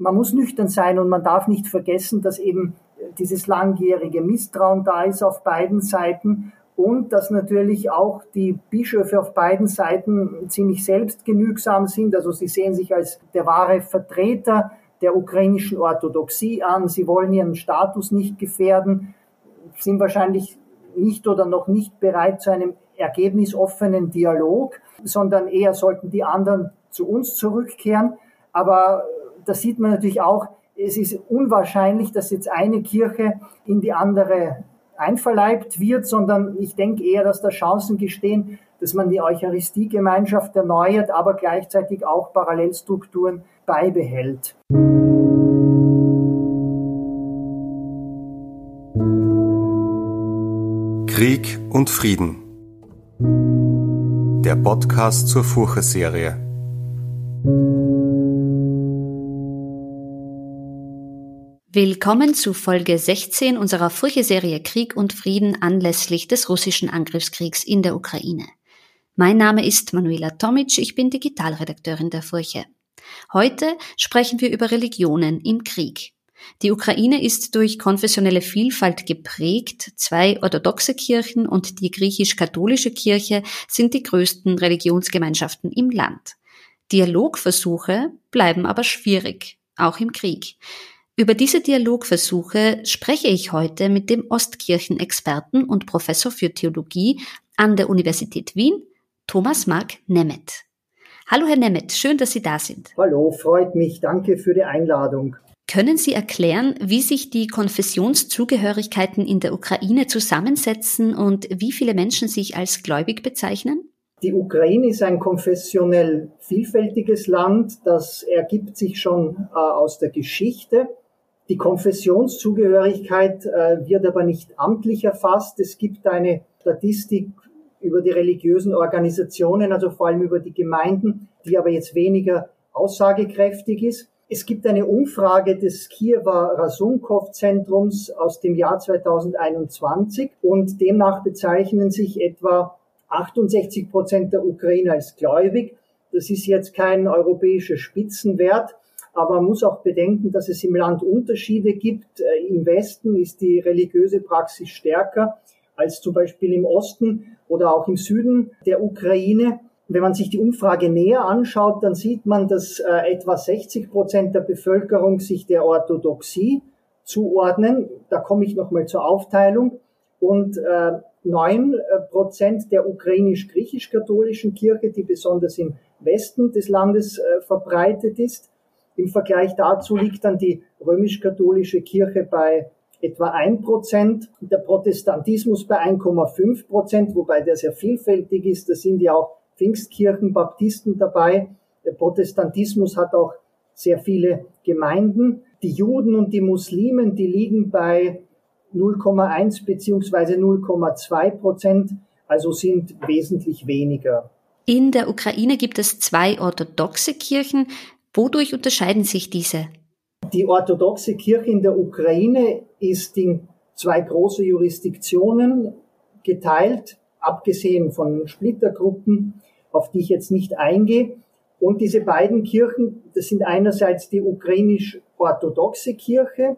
man muss nüchtern sein und man darf nicht vergessen, dass eben dieses langjährige Misstrauen da ist auf beiden Seiten und dass natürlich auch die Bischöfe auf beiden Seiten ziemlich selbstgenügsam sind. Also sie sehen sich als der wahre Vertreter der ukrainischen Orthodoxie an. Sie wollen ihren Status nicht gefährden, sind wahrscheinlich nicht oder noch nicht bereit zu einem ergebnisoffenen Dialog, sondern eher sollten die anderen zu uns zurückkehren. Aber da sieht man natürlich auch, es ist unwahrscheinlich, dass jetzt eine Kirche in die andere einverleibt wird, sondern ich denke eher, dass da Chancen gestehen, dass man die Eucharistiegemeinschaft erneuert, aber gleichzeitig auch Parallelstrukturen beibehält. Krieg und Frieden. Der Podcast zur Furche-Serie. Willkommen zu Folge 16 unserer Furche-Serie Krieg und Frieden anlässlich des russischen Angriffskriegs in der Ukraine. Mein Name ist Manuela Tomic, ich bin Digitalredakteurin der Furche. Heute sprechen wir über Religionen im Krieg. Die Ukraine ist durch konfessionelle Vielfalt geprägt. Zwei orthodoxe Kirchen und die griechisch-katholische Kirche sind die größten Religionsgemeinschaften im Land. Dialogversuche bleiben aber schwierig, auch im Krieg. Über diese Dialogversuche spreche ich heute mit dem Ostkirchenexperten und Professor für Theologie an der Universität Wien, Thomas Mark Nemeth. Hallo Herr Nemeth, schön, dass Sie da sind. Hallo, freut mich. Danke für die Einladung. Können Sie erklären, wie sich die Konfessionszugehörigkeiten in der Ukraine zusammensetzen und wie viele Menschen sich als gläubig bezeichnen? Die Ukraine ist ein konfessionell vielfältiges Land. Das ergibt sich schon äh, aus der Geschichte. Die Konfessionszugehörigkeit äh, wird aber nicht amtlich erfasst. Es gibt eine Statistik über die religiösen Organisationen, also vor allem über die Gemeinden, die aber jetzt weniger aussagekräftig ist. Es gibt eine Umfrage des Kiewer Rasunkow-Zentrums aus dem Jahr 2021 und demnach bezeichnen sich etwa 68 Prozent der Ukrainer als gläubig. Das ist jetzt kein europäischer Spitzenwert, aber man muss auch bedenken, dass es im Land Unterschiede gibt. Äh, Im Westen ist die religiöse Praxis stärker als zum Beispiel im Osten oder auch im Süden der Ukraine. Wenn man sich die Umfrage näher anschaut, dann sieht man, dass äh, etwa 60 Prozent der Bevölkerung sich der Orthodoxie zuordnen. Da komme ich nochmal zur Aufteilung. Und äh, 9 Prozent der ukrainisch-griechisch-katholischen Kirche, die besonders im Westen des Landes äh, verbreitet ist. Im Vergleich dazu liegt dann die römisch-katholische Kirche bei etwa 1 Prozent, der Protestantismus bei 1,5 Prozent, wobei der sehr vielfältig ist. Da sind ja auch Pfingstkirchen, Baptisten dabei. Der Protestantismus hat auch sehr viele Gemeinden. Die Juden und die Muslimen, die liegen bei 0,1 beziehungsweise 0,2 Prozent, also sind wesentlich weniger. In der Ukraine gibt es zwei orthodoxe Kirchen. Wodurch unterscheiden sich diese? Die orthodoxe Kirche in der Ukraine ist in zwei große Jurisdiktionen geteilt, abgesehen von Splittergruppen auf die ich jetzt nicht eingehe. Und diese beiden Kirchen, das sind einerseits die ukrainisch-orthodoxe Kirche,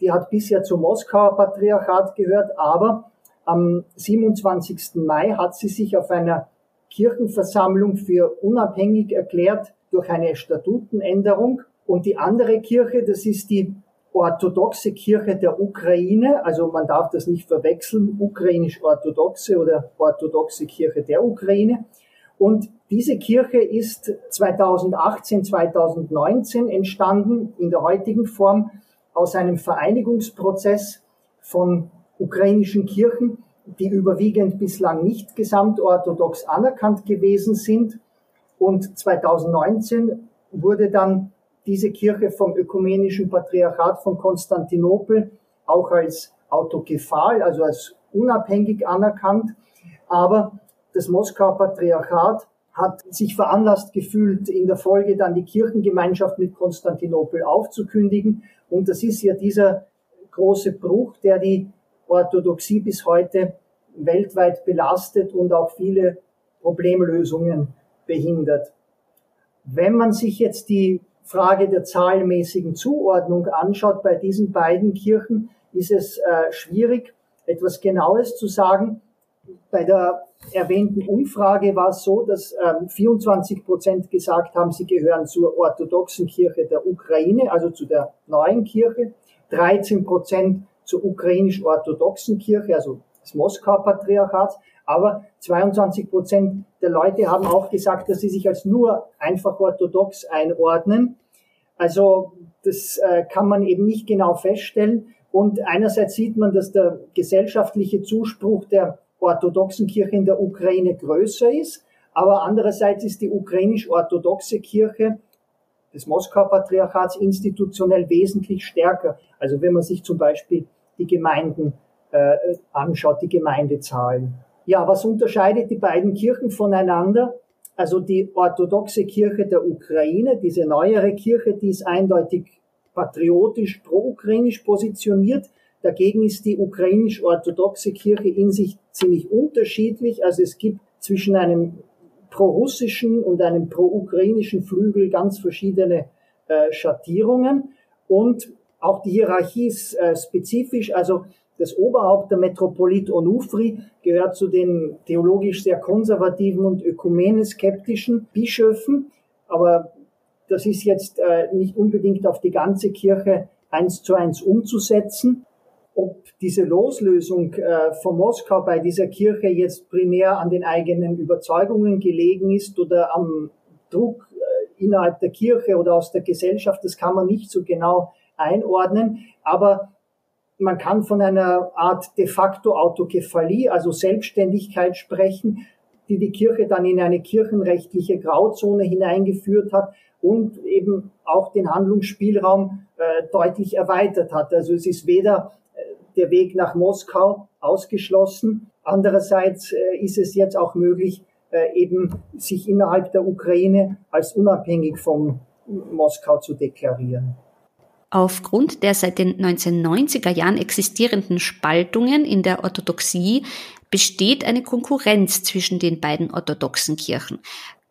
die hat bisher zum Moskauer Patriarchat gehört, aber am 27. Mai hat sie sich auf einer Kirchenversammlung für unabhängig erklärt durch eine Statutenänderung. Und die andere Kirche, das ist die orthodoxe Kirche der Ukraine, also man darf das nicht verwechseln, ukrainisch-orthodoxe oder orthodoxe Kirche der Ukraine. Und diese Kirche ist 2018, 2019 entstanden in der heutigen Form aus einem Vereinigungsprozess von ukrainischen Kirchen, die überwiegend bislang nicht gesamtorthodox anerkannt gewesen sind. Und 2019 wurde dann diese Kirche vom Ökumenischen Patriarchat von Konstantinopel auch als autokephal, also als unabhängig anerkannt. Aber das Moskauer Patriarchat hat sich veranlasst gefühlt, in der Folge dann die Kirchengemeinschaft mit Konstantinopel aufzukündigen. Und das ist ja dieser große Bruch, der die Orthodoxie bis heute weltweit belastet und auch viele Problemlösungen behindert. Wenn man sich jetzt die Frage der zahlenmäßigen Zuordnung anschaut, bei diesen beiden Kirchen ist es äh, schwierig, etwas Genaues zu sagen. Bei der erwähnten Umfrage war es so, dass ähm, 24 Prozent gesagt haben, sie gehören zur orthodoxen Kirche der Ukraine, also zu der neuen Kirche. 13 Prozent zur ukrainisch-orthodoxen Kirche, also des Moskauer Patriarchats. Aber 22 Prozent der Leute haben auch gesagt, dass sie sich als nur einfach orthodox einordnen. Also das äh, kann man eben nicht genau feststellen. Und einerseits sieht man, dass der gesellschaftliche Zuspruch der orthodoxen Kirche in der Ukraine größer ist. Aber andererseits ist die ukrainisch-orthodoxe Kirche des Moskauer Patriarchats institutionell wesentlich stärker. Also wenn man sich zum Beispiel die Gemeinden äh, anschaut, die Gemeindezahlen. Ja, was unterscheidet die beiden Kirchen voneinander? Also die orthodoxe Kirche der Ukraine, diese neuere Kirche, die ist eindeutig patriotisch pro-ukrainisch positioniert. Dagegen ist die ukrainisch-orthodoxe Kirche in sich ziemlich unterschiedlich. Also es gibt zwischen einem pro-russischen und einem pro-ukrainischen Flügel ganz verschiedene äh, Schattierungen. Und auch die Hierarchie ist äh, spezifisch. Also das Oberhaupt der Metropolit Onufri gehört zu den theologisch sehr konservativen und ökumene-skeptischen Bischöfen. Aber das ist jetzt äh, nicht unbedingt auf die ganze Kirche eins zu eins umzusetzen. Ob diese Loslösung äh, von Moskau bei dieser Kirche jetzt primär an den eigenen Überzeugungen gelegen ist oder am Druck äh, innerhalb der Kirche oder aus der Gesellschaft, das kann man nicht so genau einordnen. Aber man kann von einer Art de facto Autokephalie, also Selbstständigkeit sprechen, die die Kirche dann in eine kirchenrechtliche Grauzone hineingeführt hat und eben auch den Handlungsspielraum äh, deutlich erweitert hat. Also es ist weder äh, der Weg nach Moskau ausgeschlossen, andererseits äh, ist es jetzt auch möglich, äh, eben sich innerhalb der Ukraine als unabhängig von Moskau zu deklarieren. Aufgrund der seit den 1990er Jahren existierenden Spaltungen in der Orthodoxie besteht eine Konkurrenz zwischen den beiden orthodoxen Kirchen.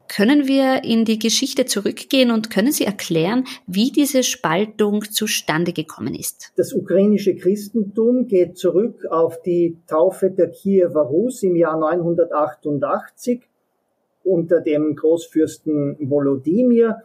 Können wir in die Geschichte zurückgehen und können Sie erklären, wie diese Spaltung zustande gekommen ist? Das ukrainische Christentum geht zurück auf die Taufe der Kiewer Rus im Jahr 988 unter dem Großfürsten Volodymyr.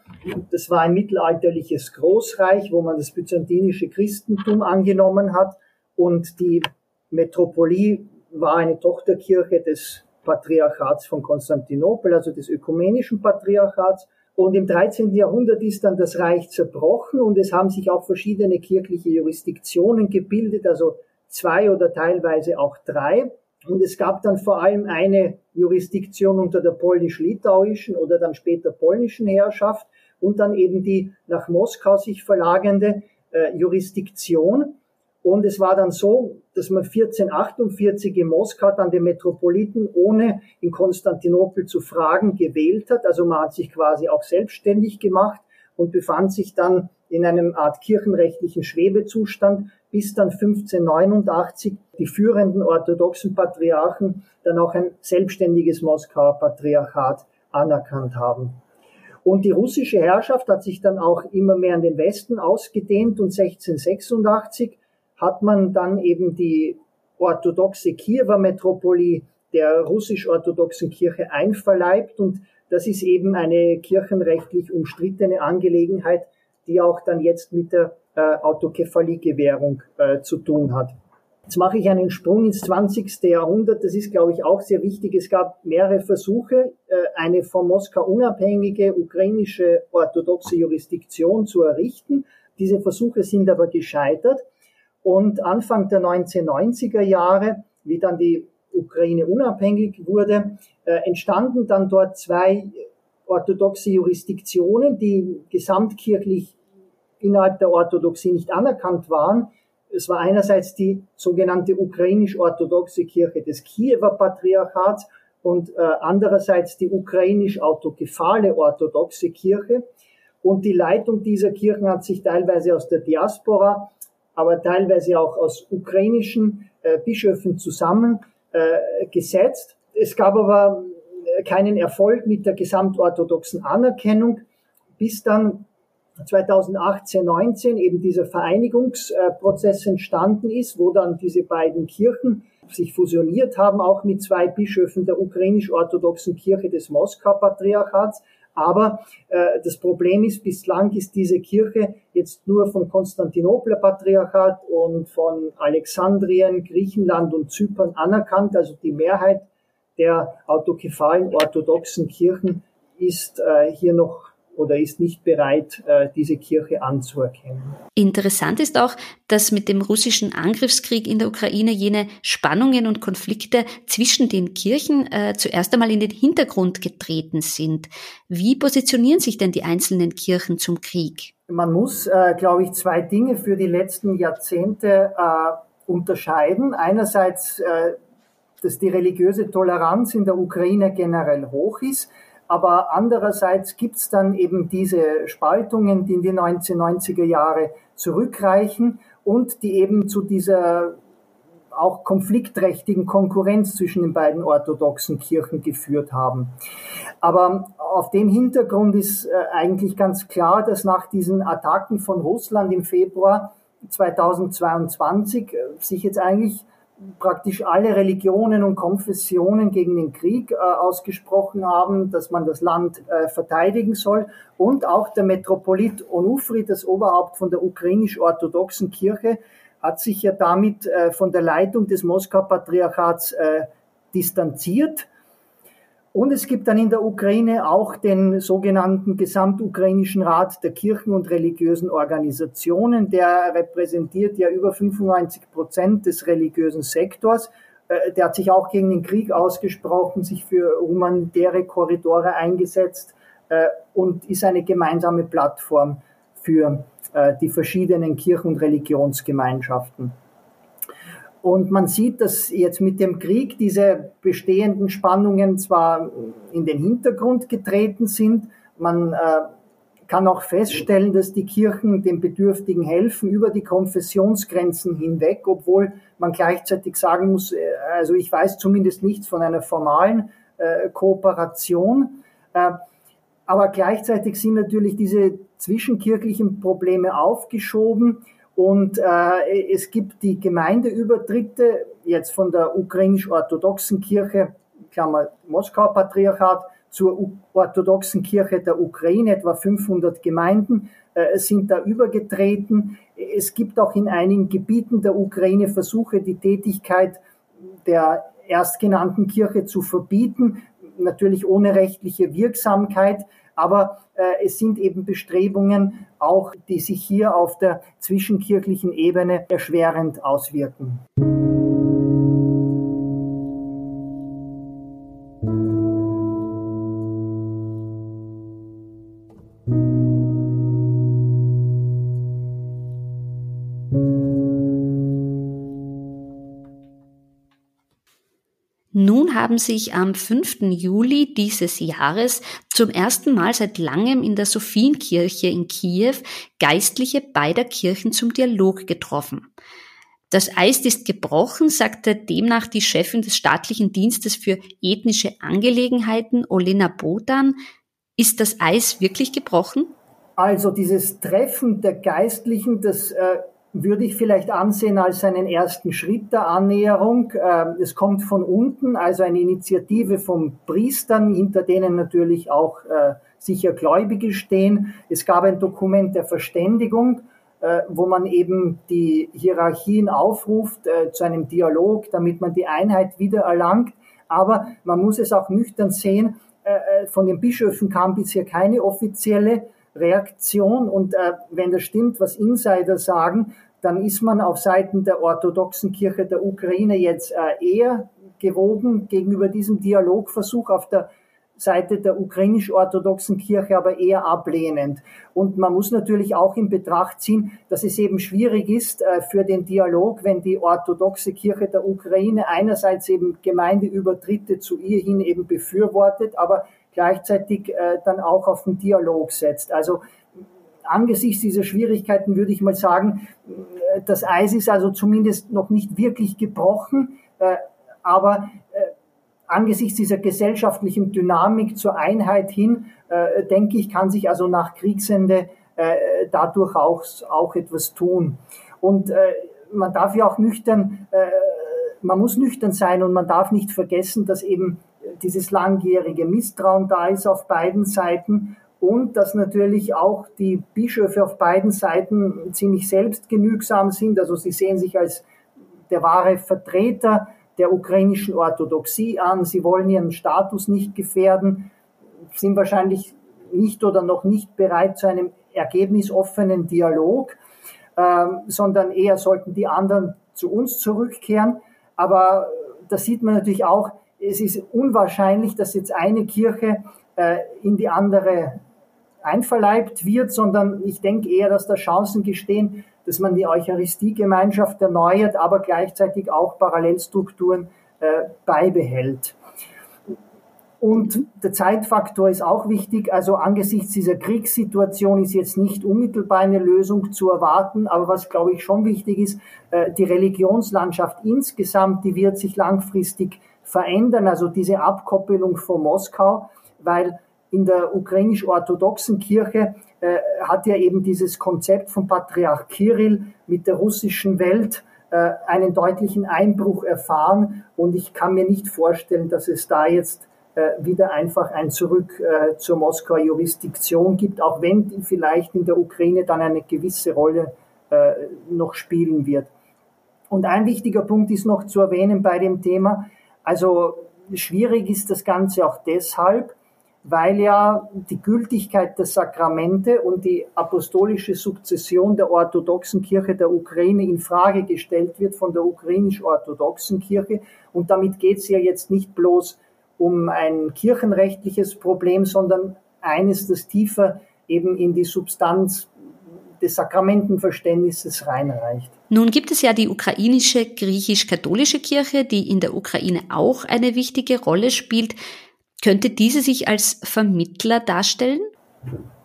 Das war ein mittelalterliches Großreich, wo man das byzantinische Christentum angenommen hat und die Metropolie war eine Tochterkirche des Patriarchats von Konstantinopel, also des ökumenischen Patriarchats. Und im 13. Jahrhundert ist dann das Reich zerbrochen und es haben sich auch verschiedene kirchliche Jurisdiktionen gebildet, also zwei oder teilweise auch drei. Und es gab dann vor allem eine Jurisdiktion unter der polnisch-litauischen oder dann später polnischen Herrschaft und dann eben die nach Moskau sich verlagernde äh, Jurisdiktion. Und es war dann so, dass man 1448 in Moskau dann den Metropoliten ohne in Konstantinopel zu fragen gewählt hat. Also man hat sich quasi auch selbstständig gemacht und befand sich dann in einem Art kirchenrechtlichen Schwebezustand, bis dann 1589 die führenden orthodoxen Patriarchen dann auch ein selbstständiges Moskauer Patriarchat anerkannt haben. Und die russische Herrschaft hat sich dann auch immer mehr an den Westen ausgedehnt und 1686 hat man dann eben die orthodoxe Kiewer Metropolie der russisch-orthodoxen Kirche einverleibt und das ist eben eine kirchenrechtlich umstrittene Angelegenheit, die auch dann jetzt mit der äh, Autokephalie-Gewährung äh, zu tun hat. Jetzt mache ich einen Sprung ins 20. Jahrhundert. Das ist, glaube ich, auch sehr wichtig. Es gab mehrere Versuche, äh, eine von Moskau unabhängige ukrainische orthodoxe Jurisdiktion zu errichten. Diese Versuche sind aber gescheitert. Und Anfang der 1990er Jahre, wie dann die Ukraine unabhängig wurde, äh, entstanden dann dort zwei orthodoxe Jurisdiktionen, die gesamtkirchlich innerhalb der Orthodoxie nicht anerkannt waren. Es war einerseits die sogenannte ukrainisch-orthodoxe Kirche des Kiewer Patriarchats und äh, andererseits die ukrainisch-autokephale orthodoxe Kirche. Und die Leitung dieser Kirchen hat sich teilweise aus der Diaspora, aber teilweise auch aus ukrainischen äh, Bischöfen zusammengesetzt. Äh, es gab aber keinen Erfolg mit der gesamtorthodoxen Anerkennung, bis dann 2018, 19 eben dieser Vereinigungsprozess entstanden ist, wo dann diese beiden Kirchen sich fusioniert haben, auch mit zwei Bischöfen der ukrainisch-orthodoxen Kirche des Moskau-Patriarchats. Aber äh, das Problem ist, bislang ist diese Kirche jetzt nur vom Konstantinopler Patriarchat und von Alexandrien, Griechenland und Zypern anerkannt. Also die Mehrheit der autokephalen orthodoxen Kirchen ist äh, hier noch oder ist nicht bereit, äh, diese Kirche anzuerkennen. Interessant ist auch, dass mit dem russischen Angriffskrieg in der Ukraine jene Spannungen und Konflikte zwischen den Kirchen äh, zuerst einmal in den Hintergrund getreten sind. Wie positionieren sich denn die einzelnen Kirchen zum Krieg? Man muss, äh, glaube ich, zwei Dinge für die letzten Jahrzehnte äh, unterscheiden. Einerseits, äh, dass die religiöse Toleranz in der Ukraine generell hoch ist aber andererseits gibt es dann eben diese Spaltungen, die in die 1990er Jahre zurückreichen und die eben zu dieser auch konfliktträchtigen Konkurrenz zwischen den beiden orthodoxen Kirchen geführt haben. Aber auf dem Hintergrund ist äh, eigentlich ganz klar, dass nach diesen Attacken von Russland im Februar 2022 äh, sich jetzt eigentlich praktisch alle Religionen und Konfessionen gegen den Krieg äh, ausgesprochen haben, dass man das Land äh, verteidigen soll. Und auch der Metropolit Onufri, das Oberhaupt von der ukrainisch-orthodoxen Kirche, hat sich ja damit äh, von der Leitung des Moskau-Patriarchats äh, distanziert und es gibt dann in der Ukraine auch den sogenannten Gesamtukrainischen Rat der Kirchen und religiösen Organisationen. Der repräsentiert ja über 95 Prozent des religiösen Sektors. Äh, der hat sich auch gegen den Krieg ausgesprochen, sich für humanitäre Korridore eingesetzt äh, und ist eine gemeinsame Plattform für äh, die verschiedenen Kirchen- und Religionsgemeinschaften. Und man sieht, dass jetzt mit dem Krieg diese bestehenden Spannungen zwar in den Hintergrund getreten sind, man äh, kann auch feststellen, dass die Kirchen den Bedürftigen helfen über die Konfessionsgrenzen hinweg, obwohl man gleichzeitig sagen muss, äh, also ich weiß zumindest nichts von einer formalen äh, Kooperation. Aber gleichzeitig sind natürlich diese zwischenkirchlichen Probleme aufgeschoben und äh, es gibt die Gemeindeübertritte jetzt von der ukrainisch-orthodoxen Kirche, Klammer Moskau-Patriarchat, zur orthodoxen Kirche der Ukraine, etwa 500 Gemeinden äh, sind da übergetreten. Es gibt auch in einigen Gebieten der Ukraine Versuche, die Tätigkeit der erstgenannten Kirche zu verbieten, natürlich ohne rechtliche Wirksamkeit. Aber äh, es sind eben Bestrebungen auch, die sich hier auf der zwischenkirchlichen Ebene erschwerend auswirken. Haben sich am 5. Juli dieses Jahres zum ersten Mal seit langem in der Sophienkirche in Kiew Geistliche beider Kirchen zum Dialog getroffen. Das Eis ist gebrochen, sagte demnach die Chefin des staatlichen Dienstes für ethnische Angelegenheiten, Olena Bodan. Ist das Eis wirklich gebrochen? Also dieses Treffen der Geistlichen, das äh, würde ich vielleicht ansehen als einen ersten Schritt der Annäherung. Ähm, es kommt von unten, also eine Initiative von Priestern, hinter denen natürlich auch äh, sicher Gläubige stehen. Es gab ein Dokument der Verständigung, äh, wo man eben die Hierarchien aufruft äh, zu einem Dialog, damit man die Einheit wieder erlangt. Aber man muss es auch nüchtern sehen, von den Bischöfen kam bisher keine offizielle Reaktion. Und äh, wenn das stimmt, was Insider sagen, dann ist man auf Seiten der orthodoxen Kirche der Ukraine jetzt äh, eher gewogen gegenüber diesem Dialogversuch auf der Seite der ukrainisch-orthodoxen Kirche aber eher ablehnend. Und man muss natürlich auch in Betracht ziehen, dass es eben schwierig ist äh, für den Dialog, wenn die orthodoxe Kirche der Ukraine einerseits eben Gemeindeübertritte zu ihr hin eben befürwortet, aber gleichzeitig äh, dann auch auf den Dialog setzt. Also angesichts dieser Schwierigkeiten würde ich mal sagen, äh, das Eis ist also zumindest noch nicht wirklich gebrochen, äh, aber äh, angesichts dieser gesellschaftlichen Dynamik zur Einheit hin, denke ich, kann sich also nach Kriegsende äh, dadurch auch, auch etwas tun. Und äh, man darf ja auch nüchtern, äh, man muss nüchtern sein und man darf nicht vergessen, dass eben dieses langjährige Misstrauen da ist auf beiden Seiten und dass natürlich auch die Bischöfe auf beiden Seiten ziemlich selbstgenügsam sind. Also sie sehen sich als der wahre Vertreter der ukrainischen Orthodoxie an. Sie wollen ihren Status nicht gefährden, sind wahrscheinlich nicht oder noch nicht bereit zu einem ergebnisoffenen Dialog, äh, sondern eher sollten die anderen zu uns zurückkehren. Aber da sieht man natürlich auch, es ist unwahrscheinlich, dass jetzt eine Kirche äh, in die andere einverleibt wird, sondern ich denke eher, dass da Chancen gestehen, dass man die Eucharistiegemeinschaft erneuert, aber gleichzeitig auch Parallelstrukturen äh, beibehält. Und der Zeitfaktor ist auch wichtig. Also angesichts dieser Kriegssituation ist jetzt nicht unmittelbar eine Lösung zu erwarten. Aber was, glaube ich, schon wichtig ist, äh, die Religionslandschaft insgesamt, die wird sich langfristig verändern. Also diese Abkoppelung von Moskau, weil in der ukrainisch-orthodoxen Kirche äh, hat ja eben dieses Konzept von Patriarch Kirill mit der russischen Welt äh, einen deutlichen Einbruch erfahren. Und ich kann mir nicht vorstellen, dass es da jetzt äh, wieder einfach ein Zurück äh, zur Moskauer Jurisdiktion gibt, auch wenn vielleicht in der Ukraine dann eine gewisse Rolle äh, noch spielen wird. Und ein wichtiger Punkt ist noch zu erwähnen bei dem Thema. Also schwierig ist das Ganze auch deshalb, weil ja die Gültigkeit der Sakramente und die apostolische Sukzession der orthodoxen Kirche der Ukraine in Frage gestellt wird von der ukrainisch-orthodoxen Kirche. Und damit geht es ja jetzt nicht bloß um ein kirchenrechtliches Problem, sondern eines, das tiefer eben in die Substanz des Sakramentenverständnisses reinreicht. Nun gibt es ja die ukrainische griechisch-katholische Kirche, die in der Ukraine auch eine wichtige Rolle spielt. Könnte diese sich als Vermittler darstellen?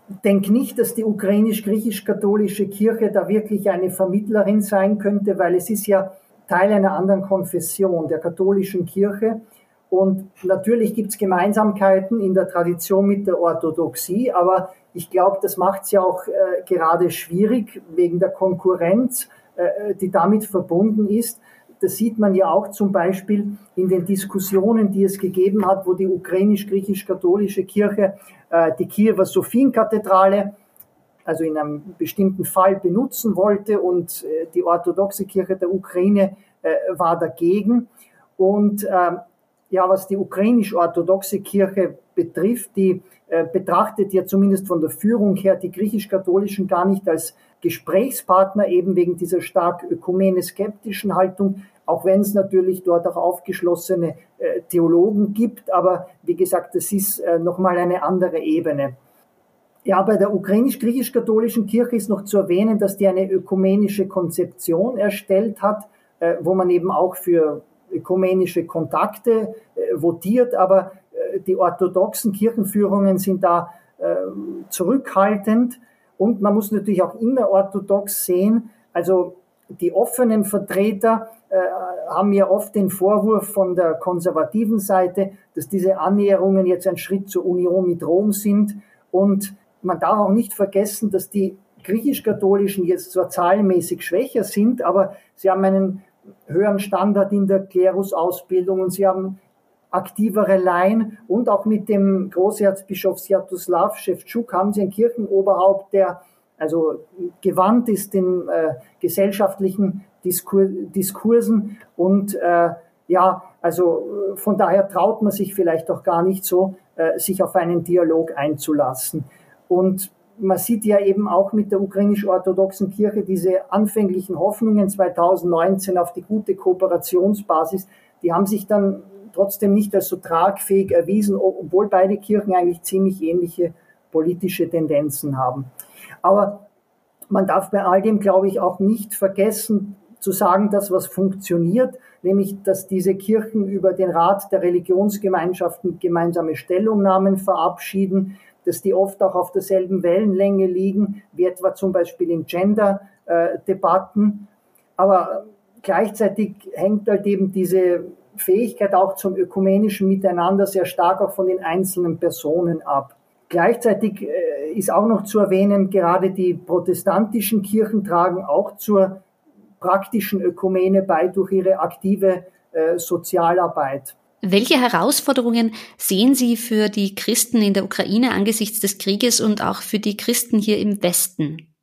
Ich denke nicht, dass die ukrainisch-griechisch-katholische Kirche da wirklich eine Vermittlerin sein könnte, weil es ist ja Teil einer anderen Konfession, der katholischen Kirche. Und natürlich gibt es Gemeinsamkeiten in der Tradition mit der Orthodoxie, aber ich glaube, das macht es ja auch äh, gerade schwierig wegen der Konkurrenz, äh, die damit verbunden ist das sieht man ja auch zum Beispiel in den Diskussionen, die es gegeben hat, wo die ukrainisch-griechisch-katholische Kirche äh, die Kiewer Sophienkathedrale also in einem bestimmten Fall benutzen wollte und äh, die orthodoxe Kirche der Ukraine äh, war dagegen. Und äh, ja, was die ukrainisch-orthodoxe Kirche betrifft, die äh, betrachtet ja zumindest von der Führung her die griechisch-katholischen gar nicht als Gesprächspartner, eben wegen dieser stark ökumene-skeptischen Haltung, auch wenn es natürlich dort auch aufgeschlossene äh, Theologen gibt. Aber wie gesagt, das ist äh, nochmal eine andere Ebene. Ja, bei der ukrainisch-griechisch-katholischen Kirche ist noch zu erwähnen, dass die eine ökumenische Konzeption erstellt hat, äh, wo man eben auch für ökumenische Kontakte äh, votiert, aber äh, die orthodoxen Kirchenführungen sind da äh, zurückhaltend und man muss natürlich auch innerorthodox sehen, also die offenen Vertreter äh, haben ja oft den Vorwurf von der konservativen Seite, dass diese Annäherungen jetzt ein Schritt zur Union mit Rom sind. Und man darf auch nicht vergessen, dass die griechisch-katholischen jetzt zwar zahlenmäßig schwächer sind, aber sie haben einen höheren Standard in der Klerusausbildung und sie haben aktivere Laien und auch mit dem Großerzbischof Sviatoslav Schewtschuk haben sie ein Kirchenoberhaupt, der also gewandt ist in äh, gesellschaftlichen Diskur Diskursen und äh, ja, also von daher traut man sich vielleicht auch gar nicht so, äh, sich auf einen Dialog einzulassen. Und man sieht ja eben auch mit der ukrainisch-orthodoxen Kirche diese anfänglichen Hoffnungen 2019 auf die gute Kooperationsbasis, die haben sich dann trotzdem nicht als so tragfähig erwiesen, obwohl beide Kirchen eigentlich ziemlich ähnliche politische Tendenzen haben. Aber man darf bei all dem, glaube ich, auch nicht vergessen zu sagen, dass was funktioniert, nämlich dass diese Kirchen über den Rat der Religionsgemeinschaften gemeinsame Stellungnahmen verabschieden, dass die oft auch auf derselben Wellenlänge liegen, wie etwa zum Beispiel in Gender-Debatten. Aber gleichzeitig hängt halt eben diese Fähigkeit auch zum ökumenischen Miteinander sehr stark auch von den einzelnen Personen ab. Gleichzeitig äh, ist auch noch zu erwähnen, gerade die protestantischen Kirchen tragen auch zur praktischen Ökumene bei durch ihre aktive äh, Sozialarbeit. Welche Herausforderungen sehen Sie für die Christen in der Ukraine angesichts des Krieges und auch für die Christen hier im Westen?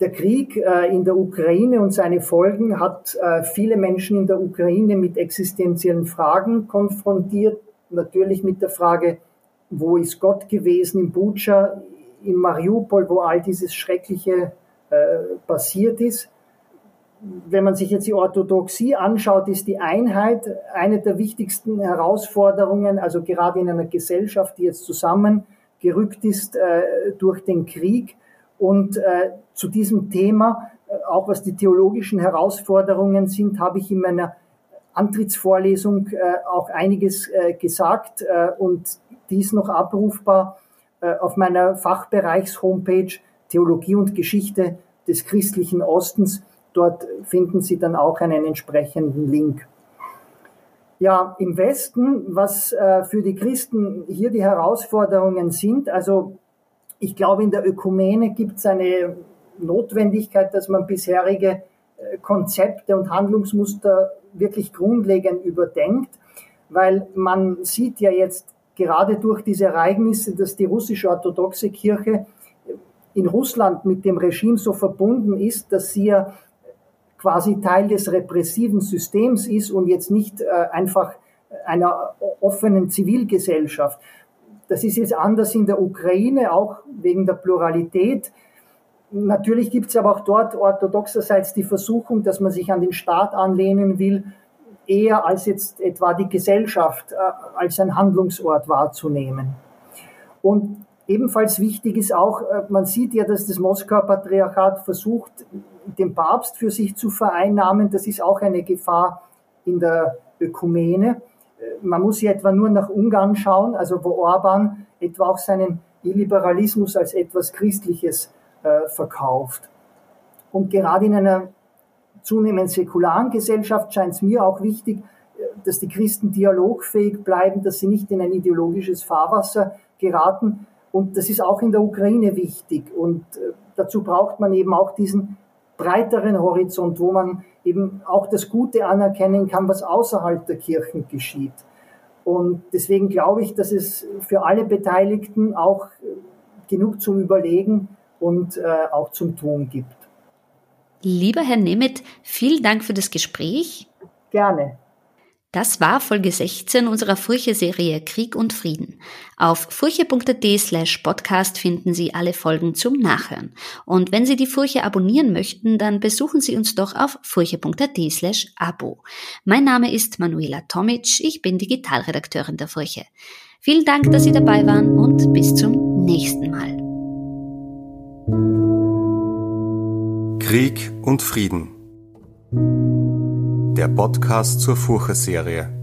Der Krieg äh, in der Ukraine und seine Folgen hat äh, viele Menschen in der Ukraine mit existenziellen Fragen konfrontiert. Natürlich mit der Frage, wo ist Gott gewesen, in Bucha, in Mariupol, wo all dieses Schreckliche äh, passiert ist wenn man sich jetzt die Orthodoxie anschaut, ist die Einheit eine der wichtigsten Herausforderungen, also gerade in einer Gesellschaft, die jetzt zusammengerückt ist äh, durch den Krieg. Und äh, zu diesem Thema, äh, auch was die theologischen Herausforderungen sind, habe ich in meiner Antrittsvorlesung äh, auch einiges äh, gesagt äh, und dies noch abrufbar auf meiner Fachbereichs-Homepage Theologie und Geschichte des christlichen Ostens Dort finden Sie dann auch einen entsprechenden Link. Ja, im Westen, was äh, für die Christen hier die Herausforderungen sind, also ich glaube, in der Ökumene gibt es eine Notwendigkeit, dass man bisherige äh, Konzepte und Handlungsmuster wirklich grundlegend überdenkt, weil man sieht ja jetzt gerade durch diese Ereignisse, dass die russische orthodoxe Kirche in Russland mit dem Regime so verbunden ist, dass sie ja quasi Teil des repressiven Systems ist und jetzt nicht äh, einfach einer offenen Zivilgesellschaft. Das ist jetzt anders in der Ukraine, auch wegen der Pluralität. Natürlich gibt es aber auch dort orthodoxerseits die Versuchung, dass man sich an den Staat anlehnen will, eher als jetzt etwa die Gesellschaft äh, als ein Handlungsort wahrzunehmen. Und ebenfalls wichtig ist auch, äh, man sieht ja, dass das Moskauer Patriarchat versucht, den Papst für sich zu vereinnahmen, das ist auch eine Gefahr in der Ökumene. Äh, man muss hier etwa nur nach Ungarn schauen, also wo Orban etwa auch seinen Illiberalismus als etwas Christliches äh, verkauft. Und gerade in einer zunehmend säkularen Gesellschaft scheint es mir auch wichtig, äh, dass die Christen dialogfähig bleiben, dass sie nicht in ein ideologisches Fahrwasser geraten. Und das ist auch in der Ukraine wichtig. Und äh, dazu braucht man eben auch diesen breiteren Horizont, wo man eben auch das Gute anerkennen kann, was außerhalb der Kirchen geschieht. Und deswegen glaube ich, dass es für alle Beteiligten auch äh, genug zum Überlegen und äh, auch zum Tun gibt. Lieber Herr Nemeth, vielen Dank für das Gespräch. Gerne. Das war Folge 16 unserer Furche-Serie Krieg und Frieden. Auf furche.at slash podcast finden Sie alle Folgen zum Nachhören. Und wenn Sie die Furche abonnieren möchten, dann besuchen Sie uns doch auf furche.at slash abo. Mein Name ist Manuela Tomic, ich bin Digitalredakteurin der Furche. Vielen Dank, dass Sie dabei waren und bis zum nächsten Mal. Krieg und Frieden der Podcast zur Furche-Serie.